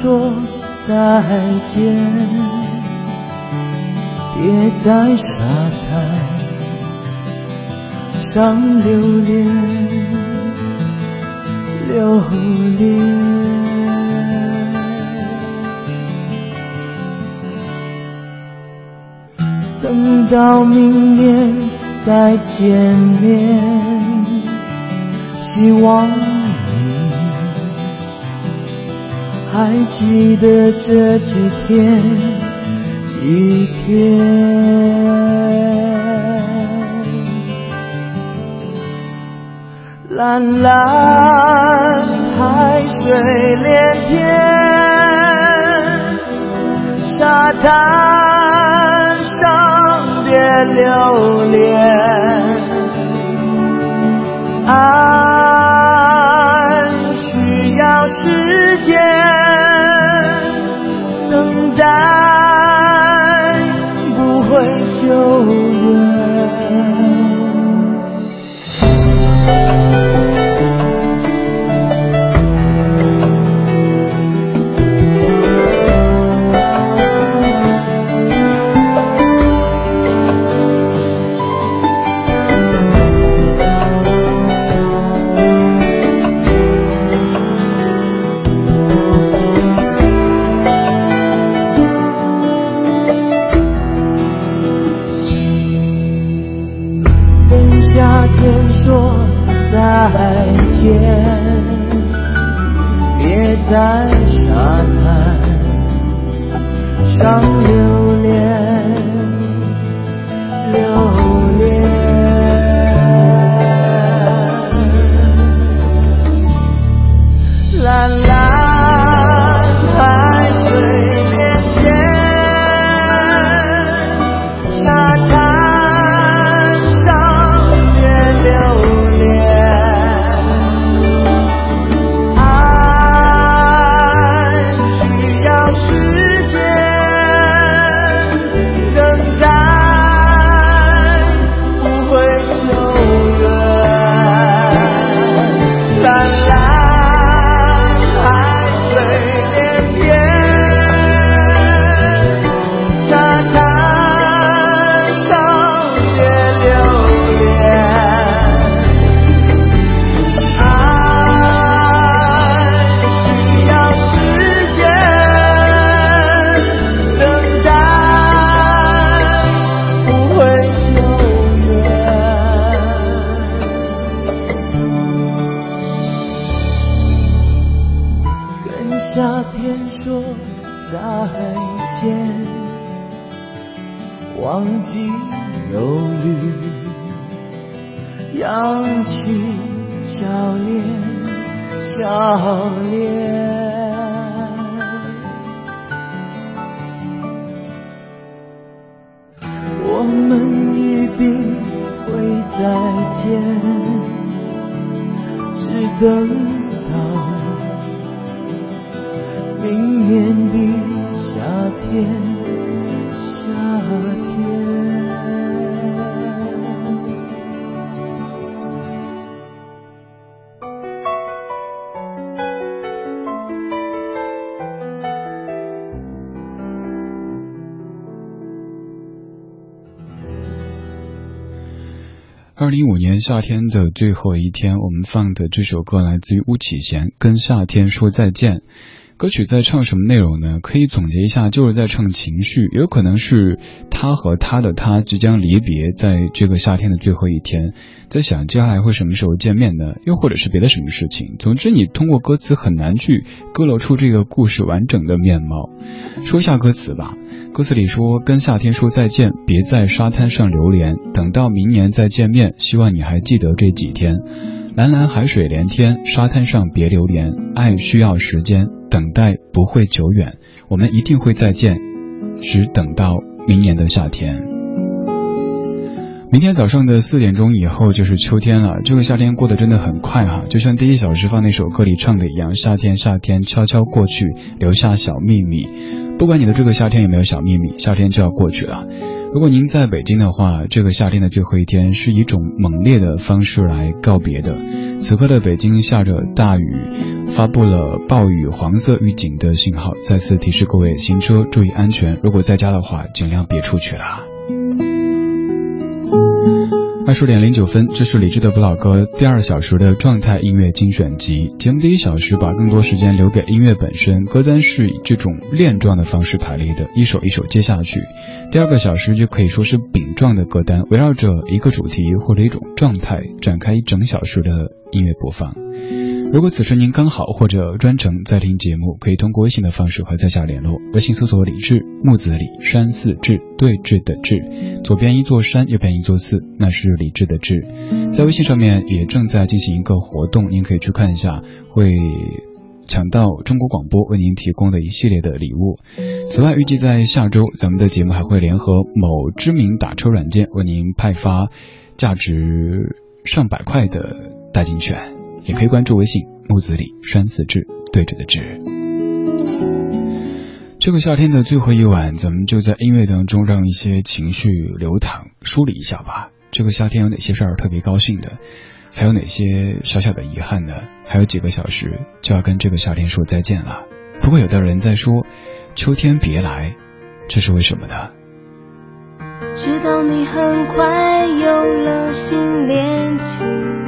说再见，别在沙滩上留恋，留恋。等到明年再见面，希望。还记得这几天，几天，蓝蓝海水连天，沙滩上别留恋，爱需要时间。夏天的最后一天，我们放的这首歌来自于巫启贤，《跟夏天说再见》。歌曲在唱什么内容呢？可以总结一下，就是在唱情绪，有可能是他和他的他即将离别，在这个夏天的最后一天，在想接下来会什么时候见面呢？又或者是别的什么事情？总之，你通过歌词很难去勾勒出这个故事完整的面貌。说下歌词吧。歌词里说：“跟夏天说再见，别在沙滩上流连，等到明年再见面，希望你还记得这几天。”蓝蓝海水连天，沙滩上别流连。爱需要时间，等待不会久远，我们一定会再见，只等到明年的夏天。明天早上的四点钟以后就是秋天了，这个夏天过得真的很快哈，就像第一小时放那首歌里唱的一样，夏天夏天悄悄过去，留下小秘密。不管你的这个夏天有没有小秘密，夏天就要过去了。如果您在北京的话，这个夏天的最后一天是一种猛烈的方式来告别的。此刻的北京下着大雨，发布了暴雨黄色预警的信号，再次提示各位行车注意安全。如果在家的话，尽量别出去了。二十点零九分，这是李志的不老歌第二小时的状态音乐精选集。节目第一小时把更多时间留给音乐本身，歌单是以这种链状的方式排列的，一首一首接下去。第二个小时就可以说是饼状的歌单，围绕着一个主题或者一种状态展开一整小时的音乐播放。如果此时您刚好或者专程在听节目，可以通过微信的方式和在下联络。微信搜索“李志木子李山寺志对峙的志”，左边一座山，右边一座寺，那是李志的志。在微信上面也正在进行一个活动，您可以去看一下，会抢到中国广播为您提供的一系列的礼物。此外，预计在下周，咱们的节目还会联合某知名打车软件为您派发价值上百块的代金券。也可以关注微信木子李山寺志对着的志。这个夏天的最后一晚，咱们就在音乐当中让一些情绪流淌，梳理一下吧。这个夏天有哪些事儿特别高兴的？还有哪些小小的遗憾呢？还有几个小时就要跟这个夏天说再见了。不过有的人在说，秋天别来，这是为什么呢？知道你很快有了新恋情。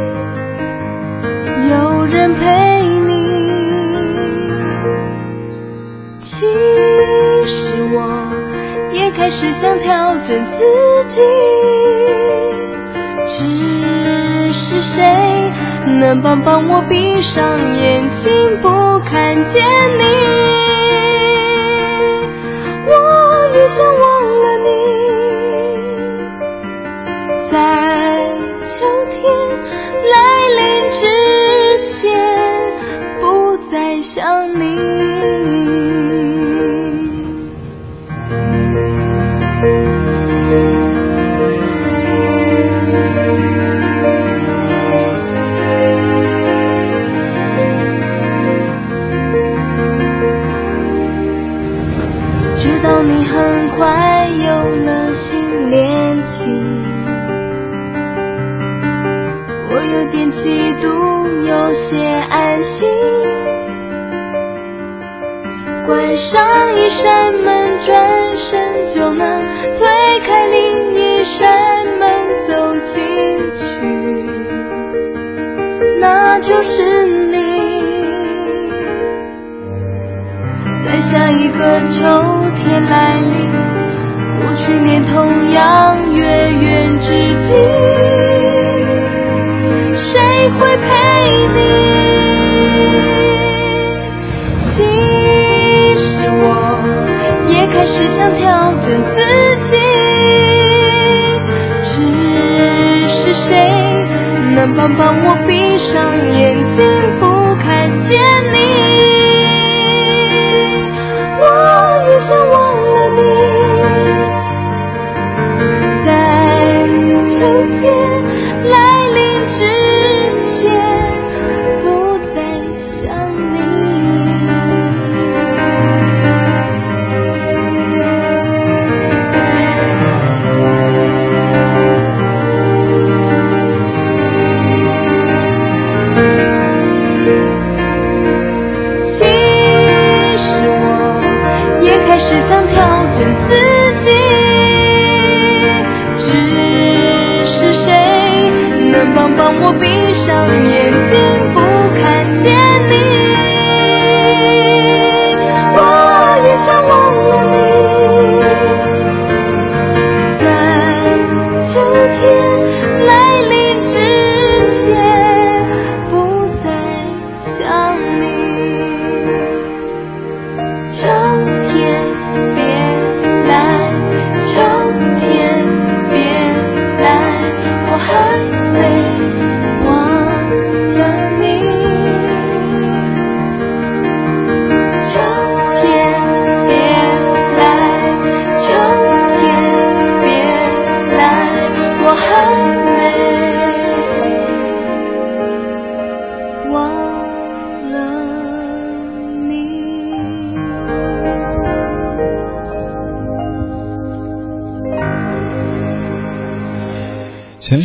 人陪你，其实我也开始想调整自己，只是谁能帮帮我闭上眼睛不看见你？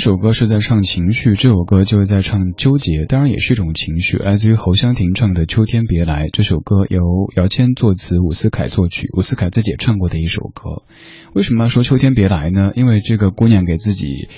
首歌是在唱情绪，这首歌就是在唱纠结，当然也是一种情绪。来自于侯湘婷唱的《秋天别来》这首歌，由姚谦作词，伍思凯作曲，伍思凯自己也唱过的一首歌。为什么要说秋天别来呢？因为这个姑娘给自己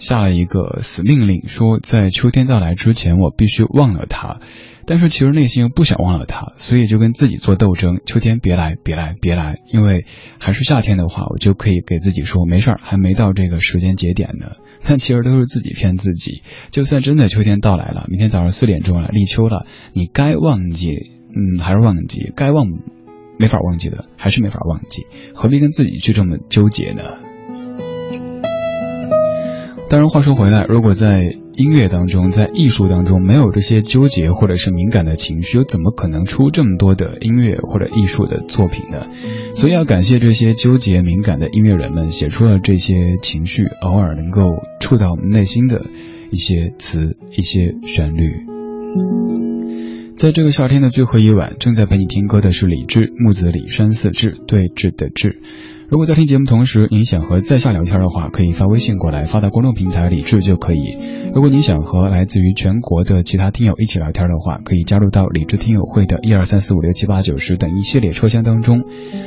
下了一个死命令，说在秋天到来之前，我必须忘了他。但是其实内心又不想忘了他，所以就跟自己做斗争。秋天别来，别来，别来，因为还是夏天的话，我就可以给自己说没事儿，还没到这个时间节点呢。但其实都是自己骗自己。就算真的秋天到来了，明天早上四点钟了，立秋了，你该忘记，嗯，还是忘记；该忘，没法忘记的，还是没法忘记。何必跟自己去这么纠结呢？当然，话说回来，如果在音乐当中，在艺术当中没有这些纠结或者是敏感的情绪，又怎么可能出这么多的音乐或者艺术的作品呢？所以要感谢这些纠结敏感的音乐人们，写出了这些情绪，偶尔能够触到我们内心的一些词、一些旋律。在这个夏天的最后一晚，正在陪你听歌的是李志，木子李山寺志，对峙的志。如果在听节目同时，您想和在下聊天的话，可以发微信过来，发到公众平台李智就可以。如果您想和来自于全国的其他听友一起聊天的话，可以加入到李智听友会的一二三四五六七八九十等一系列车厢当中。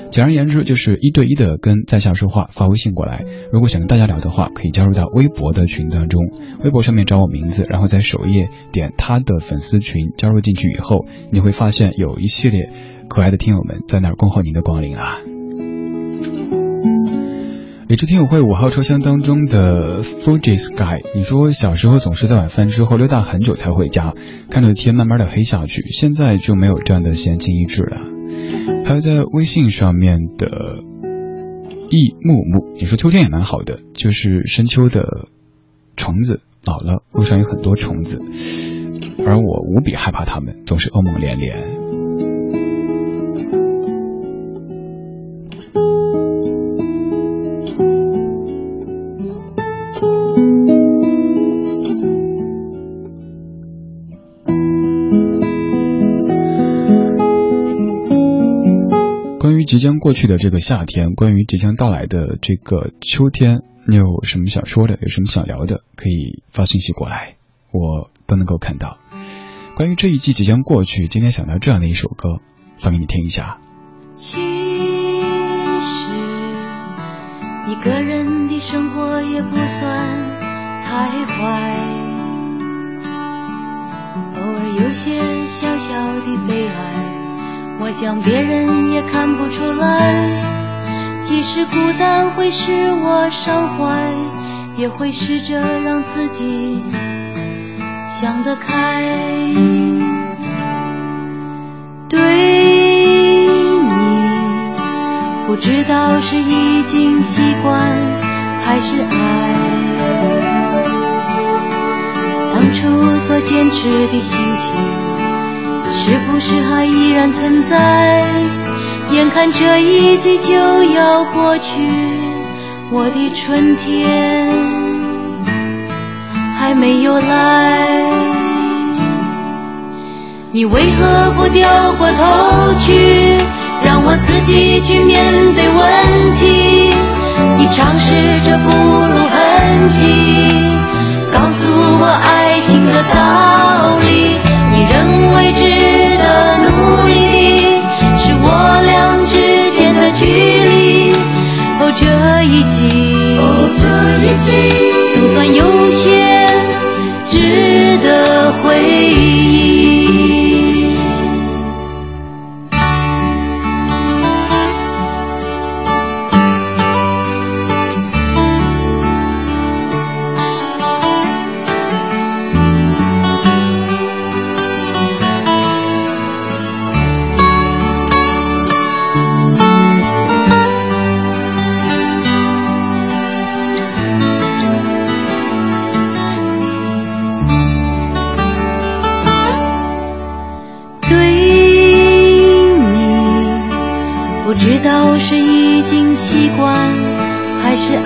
简而言之，就是一对一的跟在下说话，发微信过来。如果想跟大家聊的话，可以加入到微博的群当中，微博上面找我名字，然后在首页点他的粉丝群，加入进去以后，你会发现有一系列可爱的听友们在那儿恭候您的光临啊。理智听友会五号车厢当中的 Fuji Sky，你说小时候总是在晚饭之后溜达很久才回家，看着天慢慢的黑下去，现在就没有这样的闲情逸致了。还有在微信上面的易木木，你说秋天也蛮好的，就是深秋的虫子老了，路上有很多虫子，而我无比害怕它们，总是噩梦连连。即将过去的这个夏天，关于即将到来的这个秋天，你有什么想说的？有什么想聊的？可以发信息过来，我都能够看到。关于这一季即将过去，今天想到这样的一首歌，放给你听一下。其实一个人的生活也不算太坏，偶尔有些小小的悲哀。我想别人也看不出来，即使孤单会使我伤怀，也会试着让自己想得开。对你，不知道是已经习惯还是爱，当初所坚持的心情。是不是还依然存在？眼看这一季就要过去，我的春天还没有来。你为何不掉过头去，让我自己去面对问题？你尝试着不露痕迹，告诉我爱情的道理。你认为值得努力的是我俩之间的距离？哦，这一季，总算有些值得。回忆。道是已经习惯还是爱。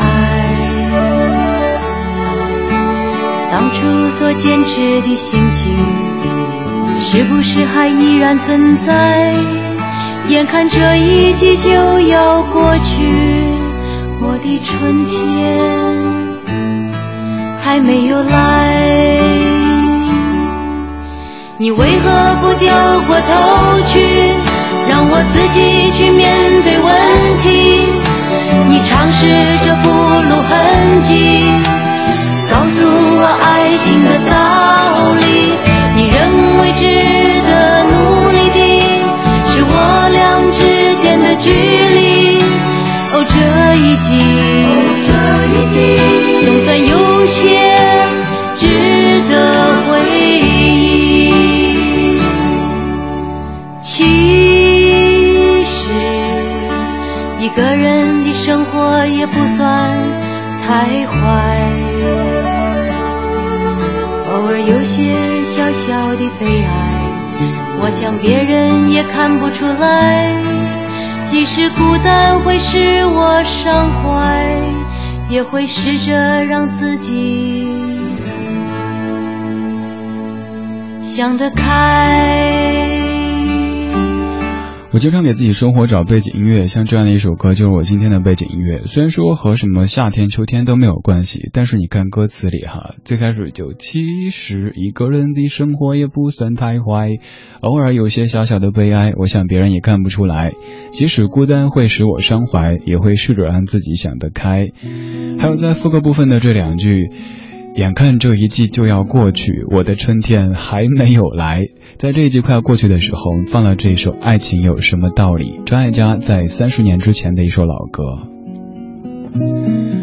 当初所坚持的心情，是不是还依然存在？眼看这一季就要过去，我的春天还没有来。你为何不掉过头去，让我自己去面对问题？你尝试着不露痕迹，告诉我爱情的道理。你认为值得努力的，是我俩之间的距离。哦，这一季，这一季，总算有些值得一个人的生活也不算太坏，偶尔有些小小的悲哀，我想别人也看不出来。即使孤单会使我伤怀，也会试着让自己想得开。我经常给自己生活找背景音乐，像这样的一首歌就是我今天的背景音乐。虽然说和什么夏天、秋天都没有关系，但是你看歌词里哈，最开始就其实一个人的生活也不算太坏，偶尔有些小小的悲哀，我想别人也看不出来。即使孤单会使我伤怀，也会试着让自己想得开。还有在副歌部分的这两句。眼看这一季就要过去，我的春天还没有来。在这一季快要过去的时候，放了这一首《爱情有什么道理》，张艾嘉在三十年之前的一首老歌。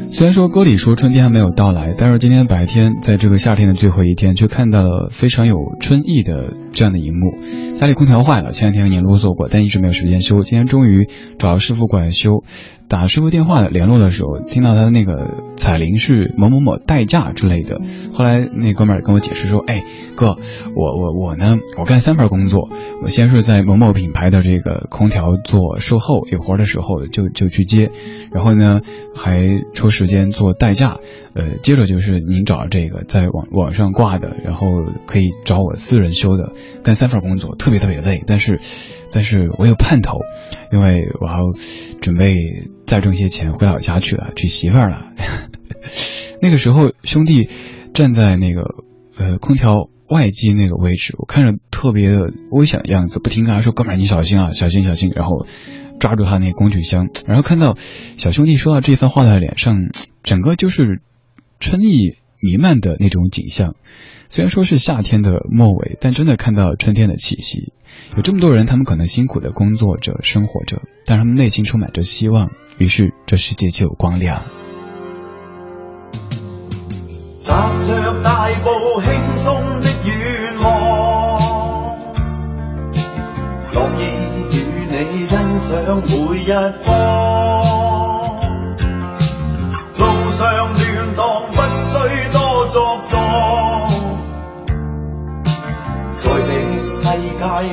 虽然说歌里说春天还没有到来，但是今天白天在这个夏天的最后一天，却看到了非常有春意的这样的一幕。家里空调坏了，前两天您啰嗦过，但一直没有时间修。今天终于找师傅过来修。打师傅电话联络的时候，听到他的那个彩铃是某某某代驾之类的。后来那哥们儿跟我解释说：“哎，哥，我我我呢，我干三份工作。我先是在某某品牌的这个空调做售后，有活的时候就就去接，然后呢还抽时间做代驾。呃，接着就是您找这个在网网上挂的，然后可以找我私人修的，干三份工作，特别特别累，但是。”但是我有盼头，因为我要准备再挣些钱回老家去了，娶媳妇儿了。那个时候，兄弟站在那个呃空调外机那个位置，我看着特别的危险的样子，不停跟他说：“哥们儿，你小心啊，小心小心。”然后抓住他那工具箱，然后看到小兄弟说到这番话的脸上，整个就是春意弥漫的那种景象。虽然说是夏天的末尾，但真的看到春天的气息。有这么多人，他们可能辛苦的工作着、生活着，但他们内心充满着希望，于是这世界就有光亮。踏着大步轻松的愿望，乐意与你欣赏每一方。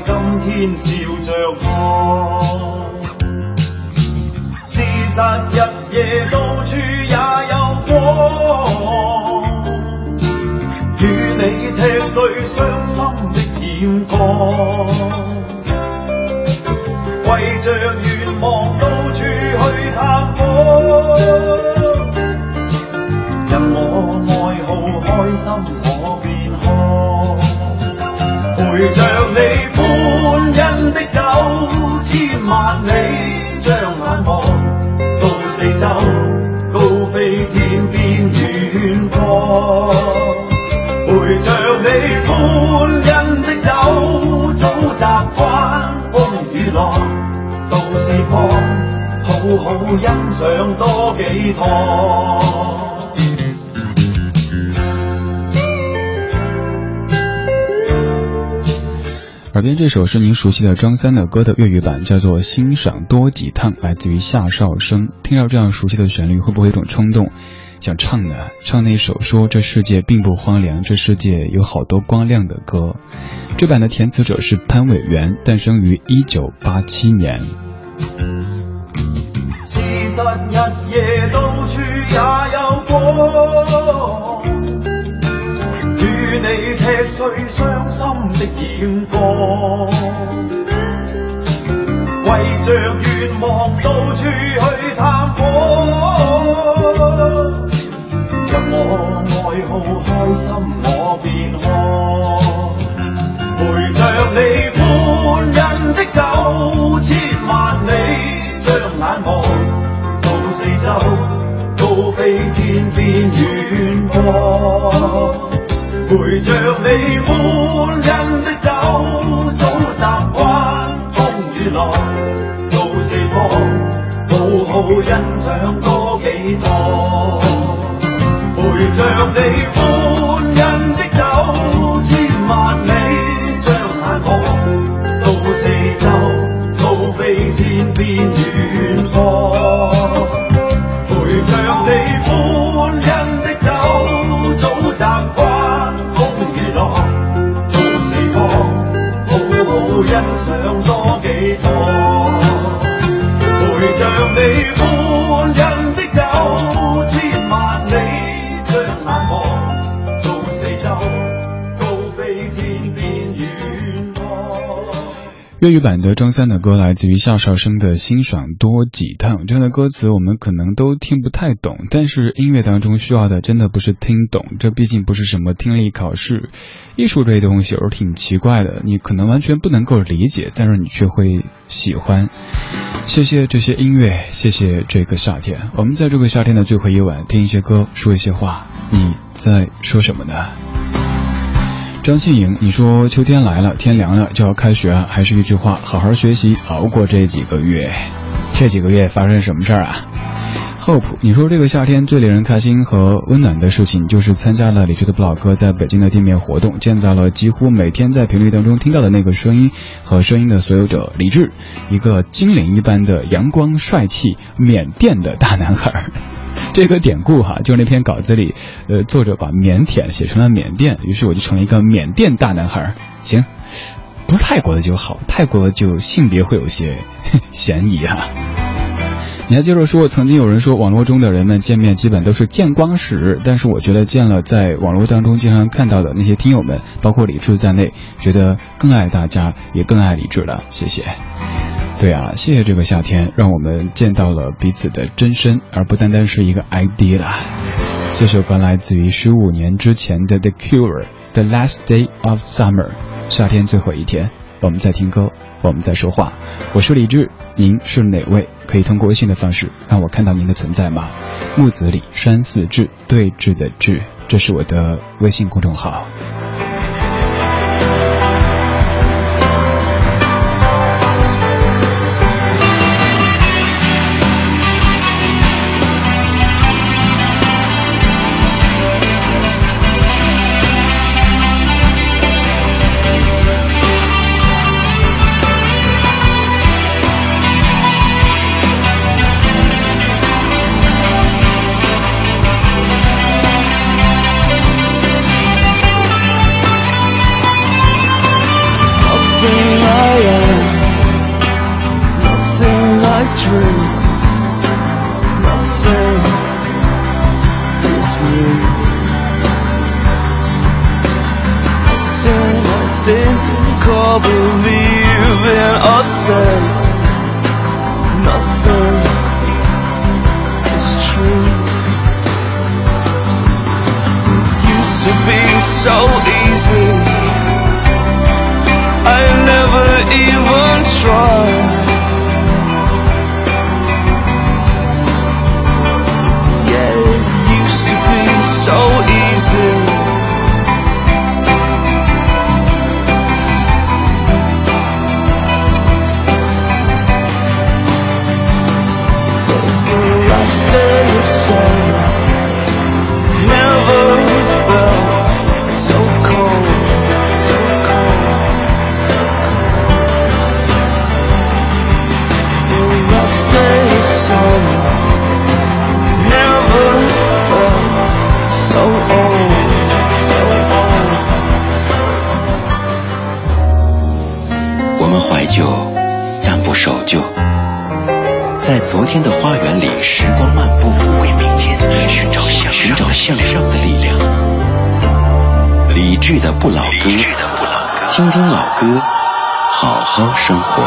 今天笑着我。事实日夜到处也有光，与你踢碎伤心的眼光，为着愿望到处去探访，任我爱好开心我便看，陪着万里將眼望到四周高飞天边远过陪着你欢欣的走早习惯风雨浪到四方好好欣赏多几趟。耳边这首是您熟悉的张三的歌的粤语版，叫做《欣赏多几趟》，来自于夏少生。听到这样熟悉的旋律，会不会有种冲动，想唱呢？唱那首说这世界并不荒凉，这世界有好多光亮的歌。这版的填词者是潘伟元，诞生于一九八七年。事实日夜到处也有光，踢碎伤心的眼光，为着愿望到处去探访，任我爱好开心我便看，陪着你欢欣的走千万里，将眼望到四周，高飞天边远播。陪着你欢欣的走，早习惯风雨浪，到四方，好好欣赏多几趟。陪着你欢粤语版的张三的歌来自于夏少生的《欣赏多几趟》，这样的歌词我们可能都听不太懂，但是音乐当中需要的真的不是听懂，这毕竟不是什么听力考试。艺术这东西有时候挺奇怪的，你可能完全不能够理解，但是你却会喜欢。谢谢这些音乐，谢谢这个夏天。我们在这个夏天的最后一晚听一些歌，说一些话，你在说什么呢？张庆颖，你说秋天来了，天凉了，就要开学了，还是一句话，好好学习，熬过这几个月。这几个月发生什么事儿啊？Hope，你说这个夏天最令人开心和温暖的事情，就是参加了李志的不老哥在北京的店面活动，见到了几乎每天在频率当中听到的那个声音和声音的所有者李志，一个精灵一般的阳光帅气缅甸的大男孩。这个典故哈，就是那篇稿子里，呃，作者把腼腆写成了缅甸，于是我就成了一个缅甸大男孩。行，不是泰国的就好，泰国就性别会有些 嫌疑啊。你还接着说，曾经有人说网络中的人们见面基本都是见光死，但是我觉得见了在网络当中经常看到的那些听友们，包括李志在内，觉得更爱大家，也更爱李志了。谢谢。对啊，谢谢这个夏天，让我们见到了彼此的真身，而不单单是一个 ID 了。这首歌来自于十五年之前的 The Cure，《The Last Day of Summer》，夏天最后一天。我们在听歌，我们在说话。我是李志，您是哪位？可以通过微信的方式让我看到您的存在吗？木子李山寺志，对峙的志，这是我的微信公众号。不老歌，听听老歌，好好生活。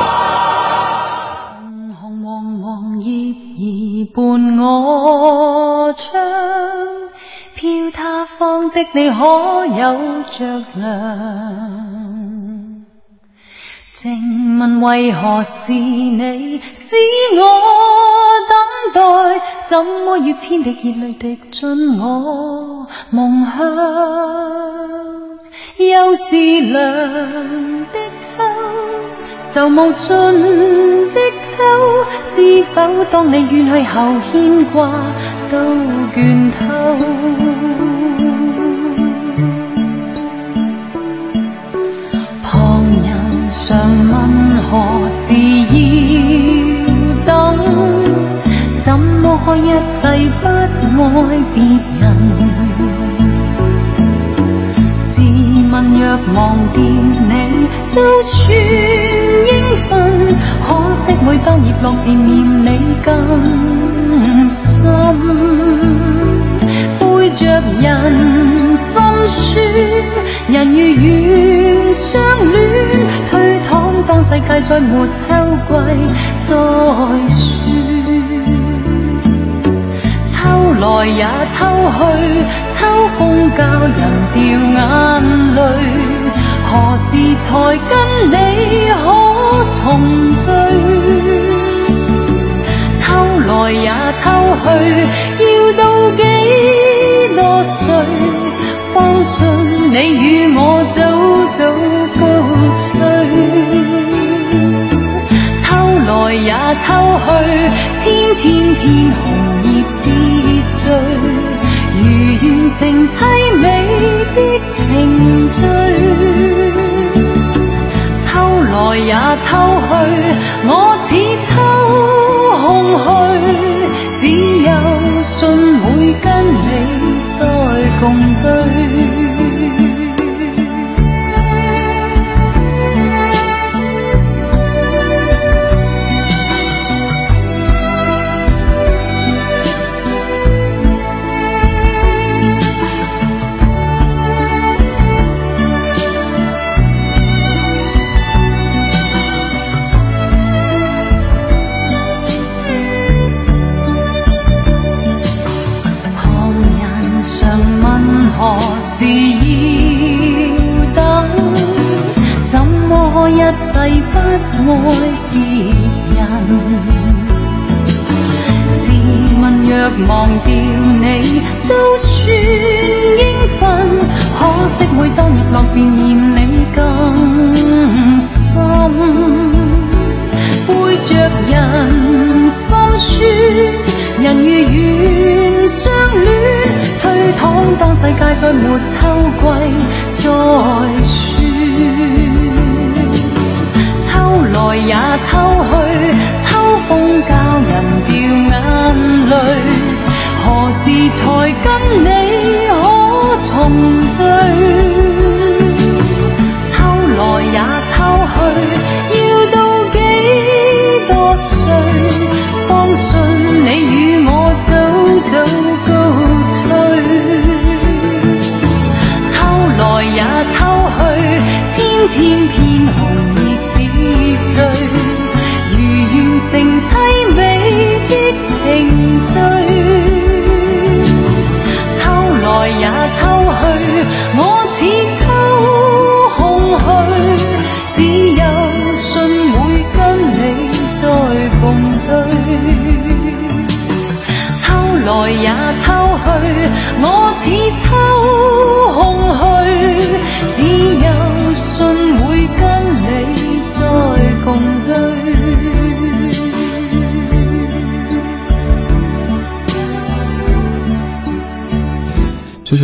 红红黄黄叶儿伴我窗，飘他方的你可有着凉？静问为何是你使我等待？怎么要千滴热泪滴进我梦乡？又是凉的秋，愁无尽的秋，知否当你远去后，牵挂都倦透。旁人常问何时要？怎么可一世不爱别人？自问若忘掉你都算应份，可惜每当叶落便念你更深，背着人心酸，人如愿相恋。当世界再没秋季再说，秋来也秋去，秋风教人掉眼泪。何时才跟你可重聚？秋来也秋去，要到几多岁，方信你与我早早告吹？来也秋去，千千片红完成凄美的情序。秋来也秋去，我似秋空虚，爱别人，自问若忘掉你都算应份，可惜每当日落便嫌你更深，背着人心酸，人如愿相恋，推搪当世界再没秋季再说，来也秋去，秋风教人掉眼泪。何时才跟你可重聚？秋来也秋去，要到几多岁，方信你与我早早告吹？秋来也秋去，千千片红成凄美的情醉，秋。来也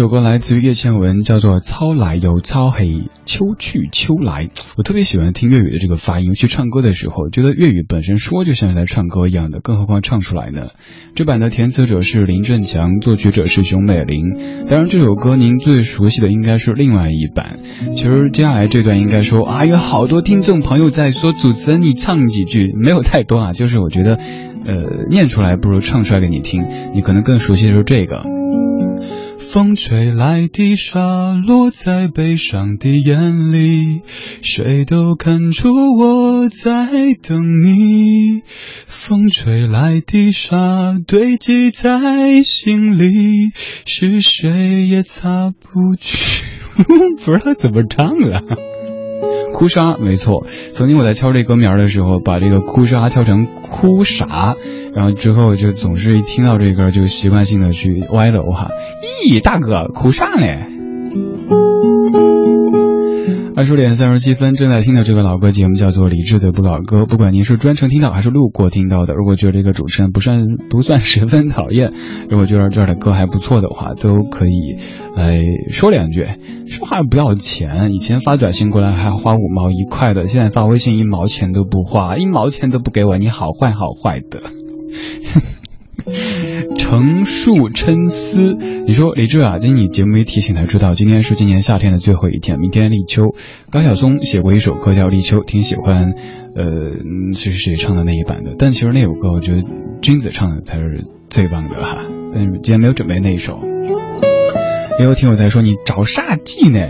首歌来自于叶倩文，叫做《操来又操黑，秋去秋来》。我特别喜欢听粤语的这个发音，去唱歌的时候，觉得粤语本身说就像是在唱歌一样的，更何况唱出来呢？这版的填词者是林振强，作曲者是熊美玲。当然，这首歌您最熟悉的应该是另外一版。其实接下来这段应该说啊，有好多听众朋友在说主持人你唱几句，没有太多啊，就是我觉得，呃，念出来不如唱出来给你听，你可能更熟悉的是这个。风吹来的沙落在悲伤的眼里，谁都看出我在等你。风吹来的沙堆积在心里，是谁也擦不去。不知道怎么唱了。哭砂，没错。曾经我在敲这歌名的时候，把这个哭砂敲成哭啥，然后之后就总是一听到这歌就习惯性的去歪楼哈。咦，大哥，哭啥嘞？二十点三十七分，正在听的这个老歌节目叫做《理智的不老歌》。不管您是专程听到还是路过听到的，如果觉得这个主持人不算不算十分讨厌，如果觉得这儿的歌还不错的话，都可以来说两句。说话不要钱，以前发短信过来还要花五毛一块的，现在发微信一毛钱都不花，一毛钱都不给我，你好坏好坏的。成树琛丝，你说李志啊，今天你节目一提醒才知道，今天是今年夏天的最后一天，明天立秋。高晓松写过一首歌叫《立秋》，挺喜欢，呃，是谁唱的那一版的？但其实那首歌，我觉得君子唱的才是最棒的哈。但是今天没有准备那一首。也有听友在说，你找啥记呢？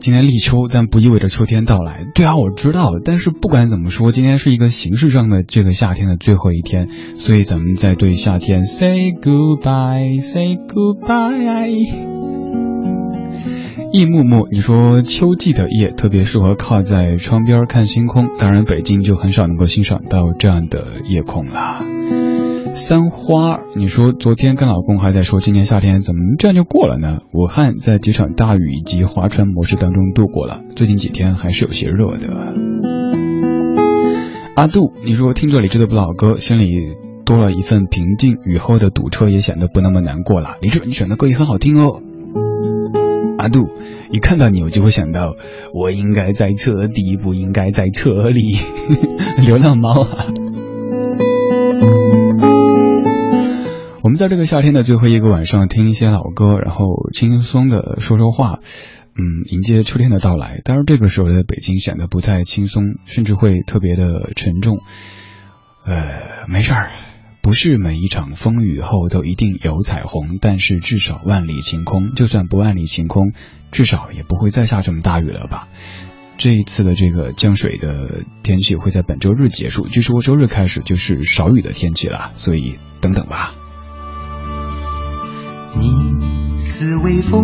今天立秋，但不意味着秋天到来。对啊，我知道。但是不管怎么说，今天是一个形式上的这个夏天的最后一天，所以咱们在对夏天 say goodbye，say goodbye。夜幕幕，你说秋季的夜特别适合靠在窗边看星空，当然北京就很少能够欣赏到这样的夜空了。三花，你说昨天跟老公还在说今年夏天怎么这样就过了呢？武汉在几场大雨以及划船模式当中度过了，最近几天还是有些热的。阿杜，你说听着李志的不老歌，心里多了一份平静，雨后的堵车也显得不那么难过了。李志，你选的歌也很好听哦。阿杜，一看到你我就会想到，我应该在车底，不应该在车里。流浪猫啊。我们在这个夏天的最后一个晚上听一些老歌，然后轻松的说说话，嗯，迎接秋天的到来。当然，这个时候的北京显得不太轻松，甚至会特别的沉重。呃，没事儿，不是每一场风雨后都一定有彩虹，但是至少万里晴空。就算不万里晴空，至少也不会再下这么大雨了吧？这一次的这个降水的天气会在本周日结束，据说周日开始就是少雨的天气了，所以等等吧。你似微风，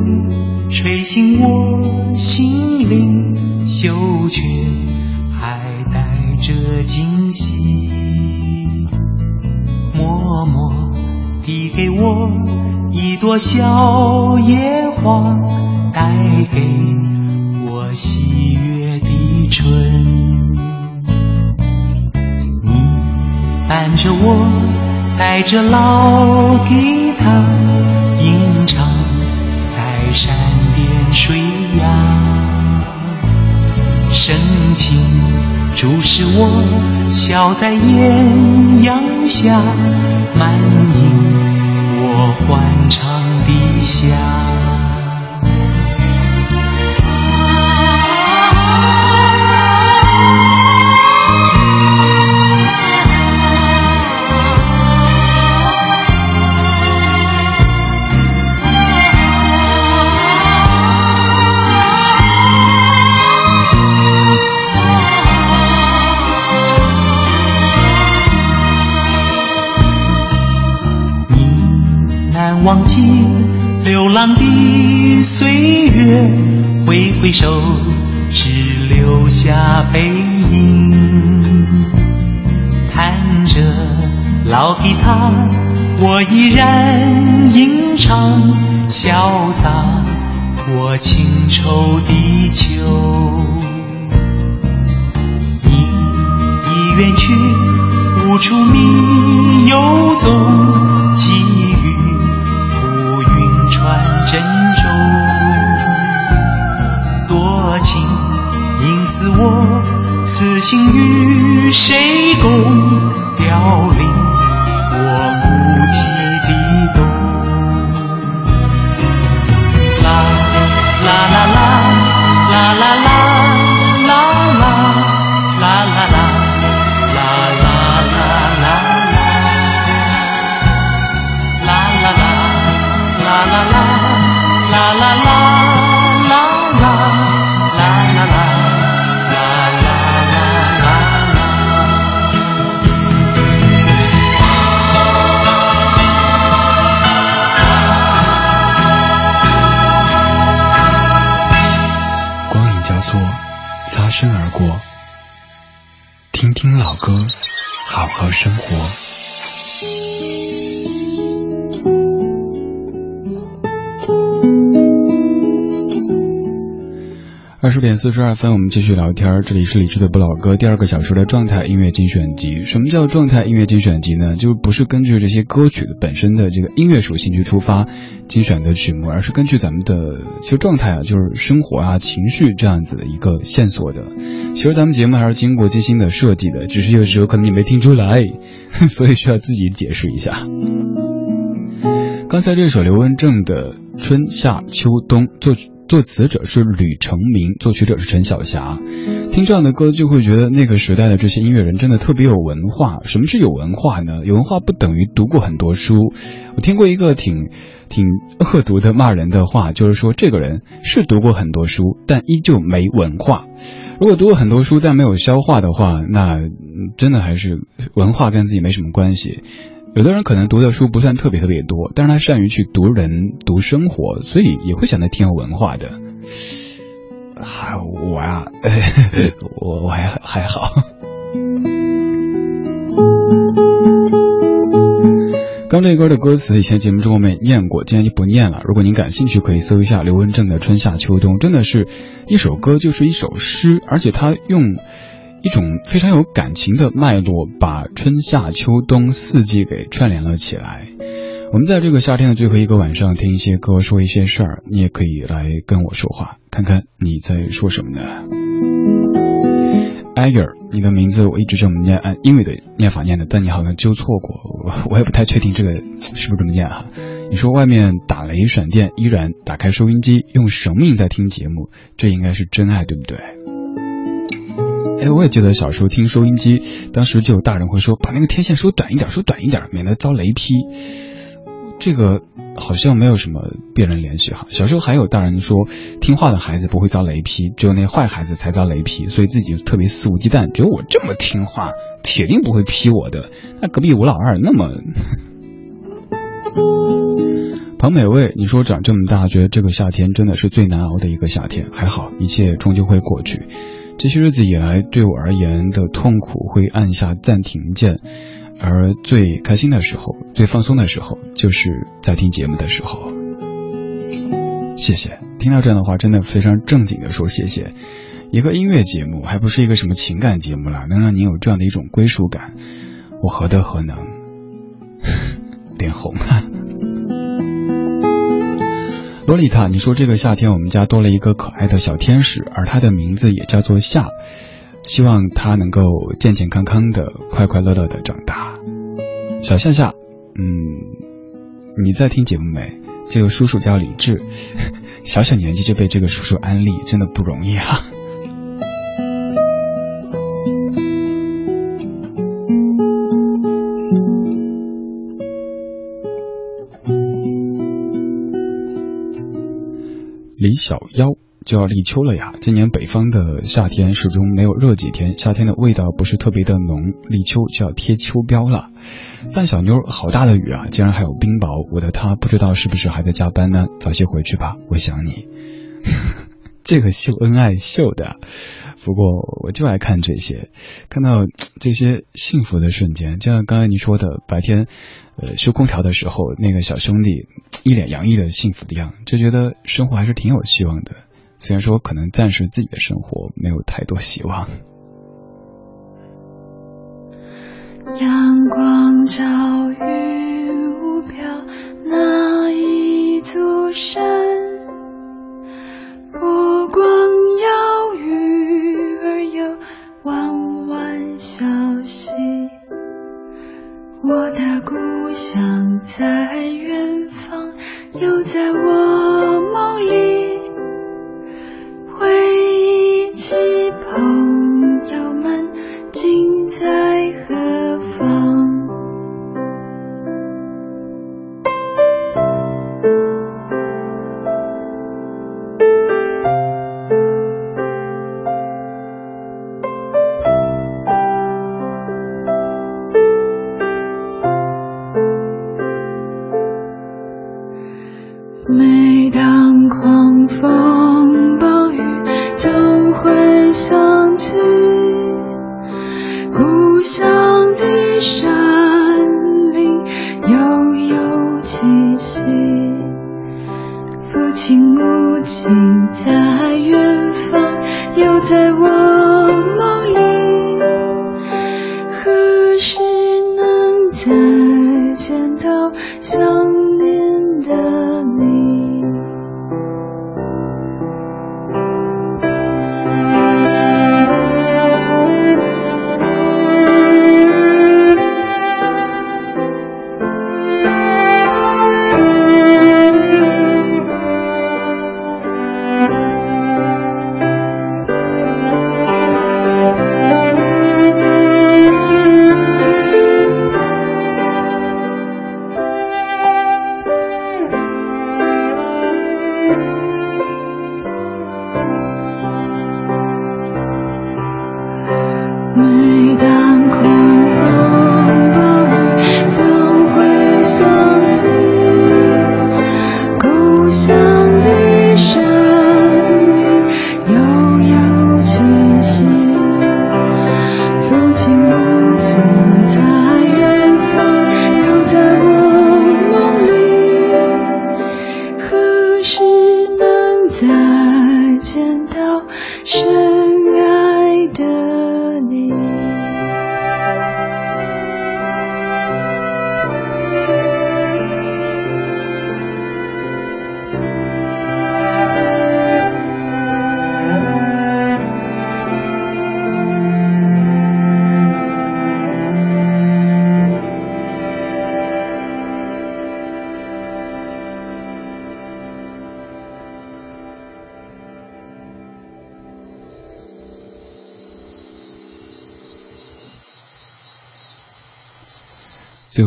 吹醒我心灵，嗅觉还带着惊喜。默默递给我一朵小野花，带给我喜悦的春。你伴着我，带着老吉他。水呀，深情注视我，笑在艳阳下，满盈我欢畅的忘记流浪的岁月，挥挥手，只留下背影。弹着老吉他，我依然吟唱，潇洒过情愁的秋。你已远去，无处觅游踪，珍重多情应似我此心与谁共凋零？二十点四十二分，我们继续聊天。这里是李智的不老歌第二个小时的状态音乐精选集。什么叫状态音乐精选集呢？就是不是根据这些歌曲的本身的这个音乐属性去出发精选的曲目，而是根据咱们的其实状态啊，就是生活啊、情绪这样子的一个线索的。其实咱们节目还是经过精心的设计的，只是有时候可能你没听出来，所以需要自己解释一下。刚才这首刘文正的《春夏秋冬》作曲。作词者是吕成明，作曲者是陈小霞。听这样的歌，就会觉得那个时代的这些音乐人真的特别有文化。什么是有文化呢？有文化不等于读过很多书。我听过一个挺挺恶毒的骂人的话，就是说这个人是读过很多书，但依旧没文化。如果读过很多书但没有消化的话，那真的还是文化跟自己没什么关系。有的人可能读的书不算特别特别多，但是他善于去读人、读生活，所以也会显得挺有文化的。还我呀，我我还还好。刚这歌的歌词以前节目中我们也念过，今天就不念了。如果您感兴趣，可以搜一下刘文正的《春夏秋冬》，真的是一首歌就是一首诗，而且他用。一种非常有感情的脉络，把春夏秋冬四季给串联了起来。我们在这个夏天的最后一个晚上，听一些歌，说一些事儿，你也可以来跟我说话，看看你在说什么呢？艾尔，你的名字我一直这么念，按英语的念法念的，但你好像纠错过，我我也不太确定这个是不是这么念哈。你说外面打雷闪电，依然打开收音机，用生命在听节目，这应该是真爱，对不对？哎，我也记得小时候听收音机，当时就有大人会说，把那个天线收短一点，收短一点，免得遭雷劈。这个好像没有什么辨认联系哈。小时候还有大人说，听话的孩子不会遭雷劈，只有那坏孩子才遭雷劈，所以自己就特别肆无忌惮，觉得我这么听话，铁定不会劈我的。那隔壁吴老二那么，庞美味，你说长这么大，觉得这个夏天真的是最难熬的一个夏天，还好一切终究会过去。这些日子以来，对我而言的痛苦会按下暂停键，而最开心的时候、最放松的时候，就是在听节目的时候。谢谢，听到这样的话，真的非常正经的说谢谢。一个音乐节目，还不是一个什么情感节目啦，能让您有这样的一种归属感，我何德何能？脸红了。洛丽塔，你说这个夏天我们家多了一个可爱的小天使，而它的名字也叫做夏，希望它能够健健康康的、快快乐乐的长大。小夏夏，嗯，你在听节目没？这个叔叔叫李志，小小年纪就被这个叔叔安利，真的不容易啊。李小妖就要立秋了呀！今年北方的夏天始终没有热几天，夏天的味道不是特别的浓，立秋就要贴秋膘了。范小妞，好大的雨啊！竟然还有冰雹，我的他不知道是不是还在加班呢？早些回去吧，我想你。这个秀恩爱秀的，不过我就爱看这些，看到这些幸福的瞬间，就像刚才你说的，白天。呃，修空调的时候，那个小兄弟一脸洋溢的幸福的样，就觉得生活还是挺有希望的。虽然说可能暂时自己的生活没有太多希望。阳光照云雾飘，那一座山，我的故乡在远方又在我梦里回忆起跑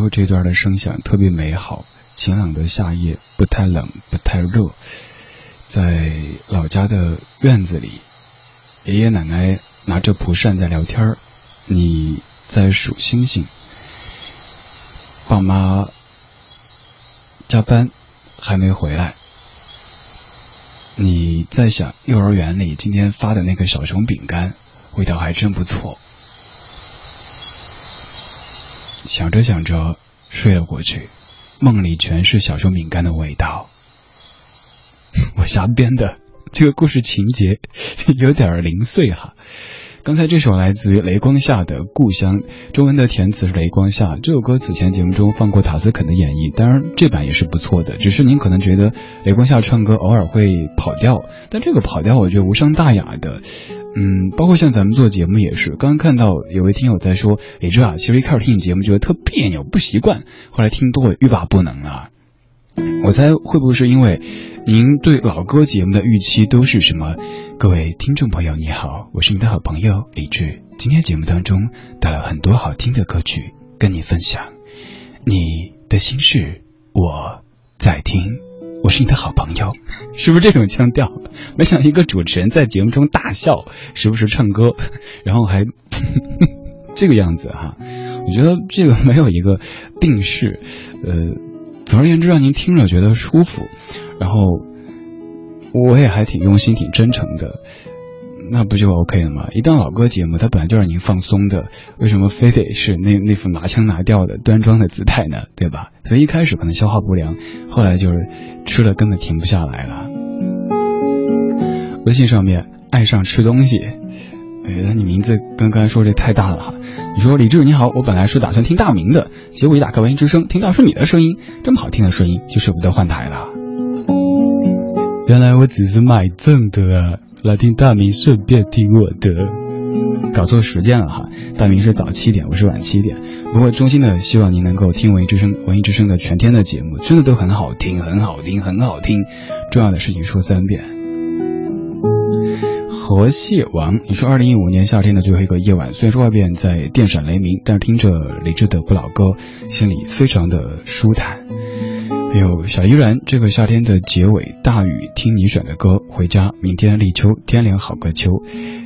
这段的声响特别美好，晴朗的夏夜，不太冷，不太热，在老家的院子里，爷爷奶奶拿着蒲扇在聊天，你在数星星，爸妈加班还没回来，你在想幼儿园里今天发的那个小熊饼干，味道还真不错。想着想着睡了过去，梦里全是小熊饼干的味道。我瞎编的，这个故事情节有点零碎哈。刚才这首来自于雷光下的《故乡》，中文的填词是雷光下。这首歌此前节目中放过塔斯肯的演绎，当然这版也是不错的。只是您可能觉得雷光下唱歌偶尔会跑调，但这个跑调我觉得无伤大雅的。嗯，包括像咱们做节目也是，刚刚看到有位听友在说，李志啊，其实一开始听你节目觉得特别扭，不习惯，后来听多了欲罢不能了。我猜会不会是因为您对老歌节目的预期都是什么？各位听众朋友，你好，我是你的好朋友李志。今天节目当中带来很多好听的歌曲跟你分享，你的心事我在听。我是你的好朋友，是不是这种腔调？没想到一个主持人在节目中大笑，时不时唱歌，然后还 这个样子哈。我觉得这个没有一个定式，呃，总而言之让您听着觉得舒服，然后我也还挺用心、挺真诚的。那不就 OK 了吗？一档老歌节目，它本来就让您放松的，为什么非得是那那副拿腔拿调的端庄的姿态呢？对吧？所以一开始可能消化不良，后来就是吃了根本停不下来了。微信上面爱上吃东西，哎，那你名字刚刚说这太大了哈。你说李志你好，我本来是打算听大明的，结果一打开文艺之声，听到是你的声音，这么好听的声音，就舍不得换台了。原来我只是买赠的啊。来听大明，顺便听我的。搞错时间了哈，大明是早七点，我是晚七点。不过衷心的希望您能够听文艺之声、文艺之声的全天的节目，真的都很好听，很好听，很好听。重要的事情说三遍。河蟹王，你说二零一五年夏天的最后一个夜晚，虽然说外边在电闪雷鸣，但是听着李志的不老歌，心里非常的舒坦。还有小依然，这个夏天的结尾，大雨，听你选的歌，回家，明天立秋，天凉好个秋。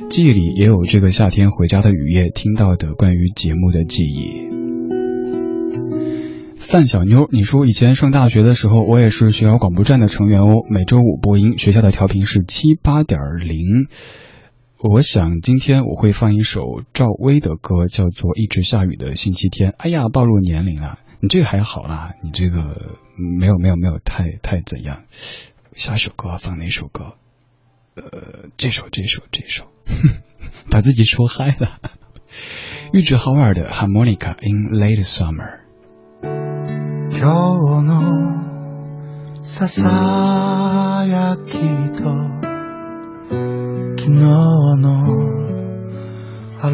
记忆里也有这个夏天回家的雨夜，听到的关于节目的记忆。范小妞，你说以前上大学的时候，我也是学校广播站的成员哦，每周五播音，学校的调频是七八点零。我想今天我会放一首赵薇的歌，叫做《一直下雨的星期天》。哎呀，暴露年龄了，你这个还好啦，你这个没有没有没有太太怎样。下首歌放哪首歌？呃，这首这首这首。把自己说嗨了。玉置浩二的《Harmonica in Late Summer》。今日のささやきと昨日の争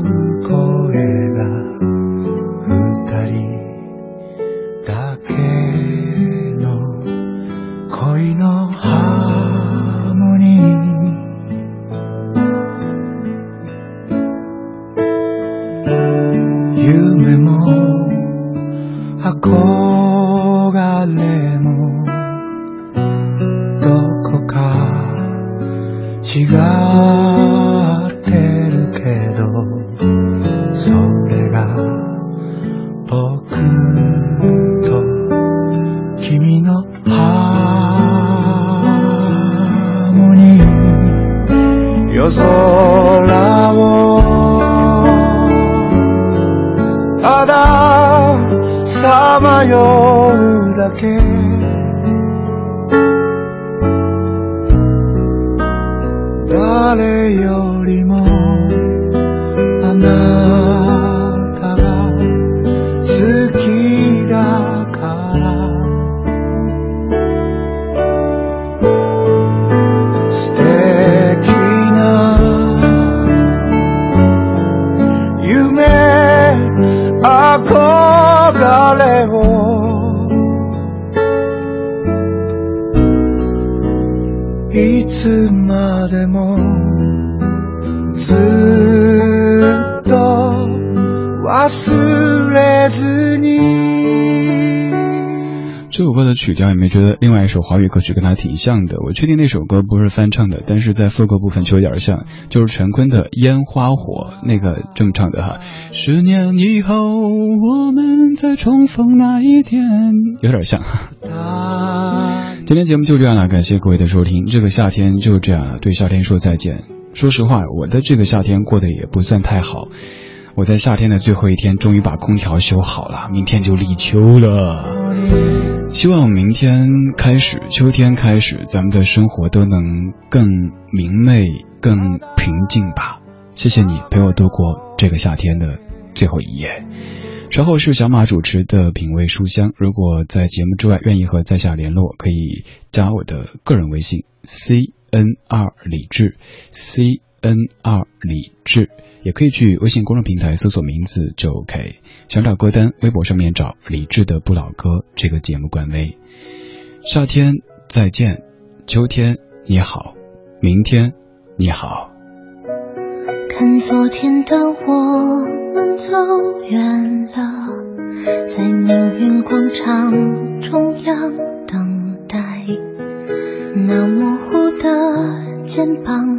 う声が二人だけの恋のハーモニー。夢も憧れもどこか違ってるけどそれが僕と君のハーモニー。夜空 하여. 首华语歌曲跟它挺像的？我确定那首歌不是翻唱的，但是在副歌部分就有点像，就是陈坤的《烟花火》那个这么唱的哈。十年以后我们再重逢那一天，有点像。今天节目就这样了，感谢各位的收听。这个夏天就这样了，对夏天说再见。说实话，我的这个夏天过得也不算太好。我在夏天的最后一天，终于把空调修好了，明天就立秋了。希望明天开始，秋天开始，咱们的生活都能更明媚、更平静吧。谢谢你陪我度过这个夏天的最后一夜。稍后是小马主持的品味书香。如果在节目之外愿意和在下联络，可以加我的个人微信 c n 二李志 c n 二李志，也可以去微信公众平台搜索名字就 OK。想找歌单，微博上面找李志的不老歌这个节目官微。夏天再见，秋天你好，明天你好。看昨天的我们走远了，在命运广场中央等待。那模糊的肩膀，